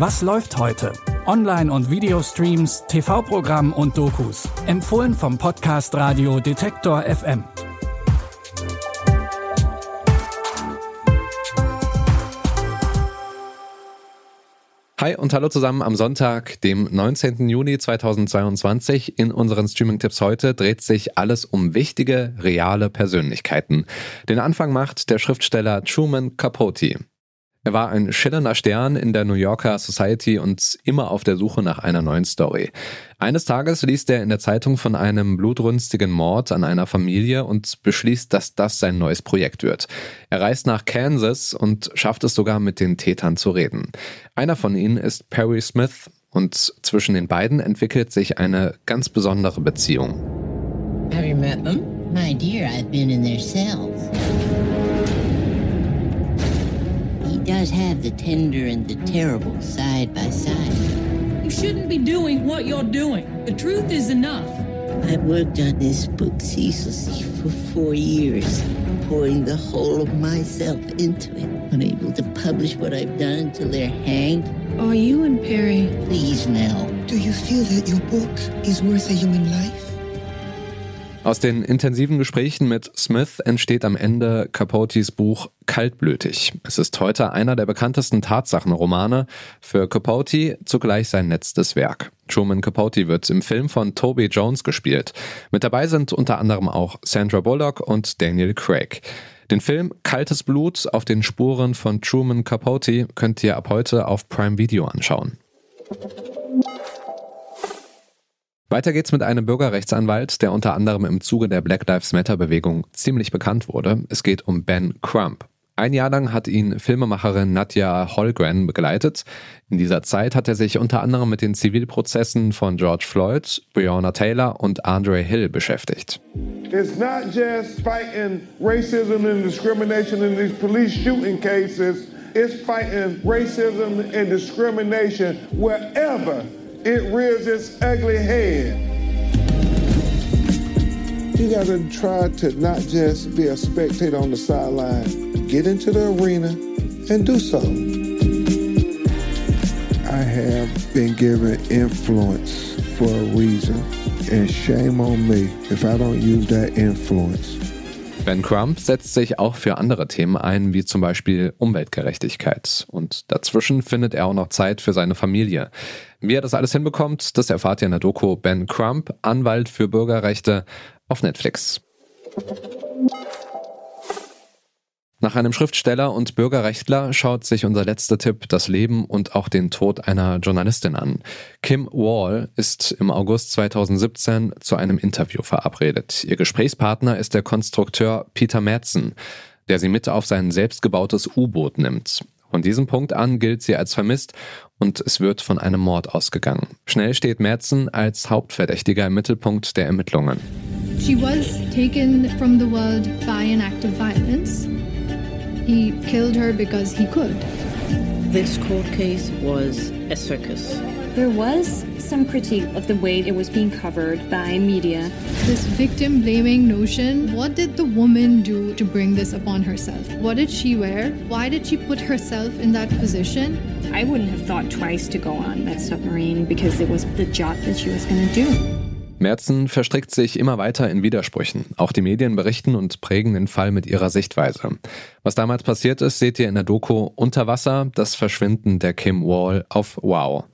Was läuft heute? Online- und Videostreams, TV-Programm und Dokus. Empfohlen vom Podcast Radio Detektor FM. Hi und hallo zusammen am Sonntag, dem 19. Juni 2022. In unseren Streaming-Tipps heute dreht sich alles um wichtige, reale Persönlichkeiten. Den Anfang macht der Schriftsteller Truman Capote. Er war ein schillernder Stern in der New Yorker Society und immer auf der Suche nach einer neuen Story. Eines Tages liest er in der Zeitung von einem blutrünstigen Mord an einer Familie und beschließt, dass das sein neues Projekt wird. Er reist nach Kansas und schafft es sogar mit den Tätern zu reden. Einer von ihnen ist Perry Smith und zwischen den beiden entwickelt sich eine ganz besondere Beziehung. Have you met them? My dear, I've been in their cells. Does have the tender and the terrible side by side. You shouldn't be doing what you're doing. The truth is enough. I've worked on this book ceaselessly for four years, pouring the whole of myself into it, unable to publish what I've done until they're hanged. Are you and Perry? Please, Nell. Do you feel that your book is worth a human life? Aus den intensiven Gesprächen mit Smith entsteht am Ende Capotes Buch Kaltblütig. Es ist heute einer der bekanntesten Tatsachenromane, für Capote zugleich sein letztes Werk. Truman Capote wird im Film von Toby Jones gespielt. Mit dabei sind unter anderem auch Sandra Bullock und Daniel Craig. Den Film Kaltes Blut auf den Spuren von Truman Capote könnt ihr ab heute auf Prime Video anschauen. Weiter geht's mit einem Bürgerrechtsanwalt, der unter anderem im Zuge der Black Lives Matter Bewegung ziemlich bekannt wurde. Es geht um Ben Crump. Ein Jahr lang hat ihn Filmemacherin Nadja Holgren begleitet. In dieser Zeit hat er sich unter anderem mit den Zivilprozessen von George Floyd, Breonna Taylor und Andre Hill beschäftigt. It's not just fighting racism and discrimination in these police shooting cases. It's fighting racism and discrimination wherever it rears its ugly head. You gotta try to not just be a spectator on the sideline, get into the arena and do so. I have been given influence for a reason, and shame on me if I don't use that influence. Ben Crump setzt sich auch für andere Themen ein, wie zum Beispiel Umweltgerechtigkeit. Und dazwischen findet er auch noch Zeit für seine Familie. Wie er das alles hinbekommt, das erfahrt ihr in der Doku Ben Crump, Anwalt für Bürgerrechte auf Netflix. Nach einem Schriftsteller und Bürgerrechtler schaut sich unser letzter Tipp das Leben und auch den Tod einer Journalistin an. Kim Wall ist im August 2017 zu einem Interview verabredet. Ihr Gesprächspartner ist der Konstrukteur Peter Madsen, der sie mit auf sein selbstgebautes U-Boot nimmt. Von diesem Punkt an gilt sie als vermisst und es wird von einem Mord ausgegangen. Schnell steht Madsen als Hauptverdächtiger im Mittelpunkt der Ermittlungen. She was taken from the world by an act of violence. He killed her because he could. This court case was a circus. There was some critique of the way it was being covered by media. This victim blaming notion what did the woman do to bring this upon herself? What did she wear? Why did she put herself in that position? I wouldn't have thought twice to go on that submarine because it was the job that she was going to do. Merzen verstrickt sich immer weiter in Widersprüchen. Auch die Medien berichten und prägen den Fall mit ihrer Sichtweise. Was damals passiert ist, seht ihr in der Doku Unter Wasser, das Verschwinden der Kim Wall auf Wow.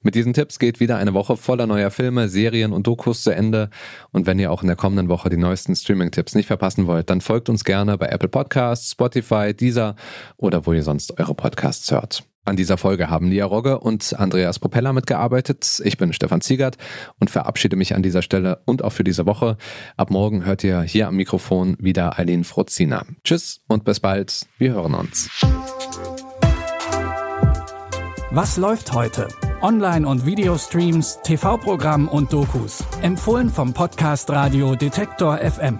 Mit diesen Tipps geht wieder eine Woche voller neuer Filme, Serien und Dokus zu Ende. Und wenn ihr auch in der kommenden Woche die neuesten Streaming-Tipps nicht verpassen wollt, dann folgt uns gerne bei Apple Podcasts, Spotify, Deezer oder wo ihr sonst eure Podcasts hört. An dieser Folge haben Lia Rogge und Andreas Propeller mitgearbeitet. Ich bin Stefan Ziegert und verabschiede mich an dieser Stelle und auch für diese Woche. Ab morgen hört ihr hier am Mikrofon wieder Eileen Frozina. Tschüss und bis bald. Wir hören uns. Was läuft heute? Online- und Videostreams, TV-Programm und Dokus. Empfohlen vom Podcast Radio Detektor FM.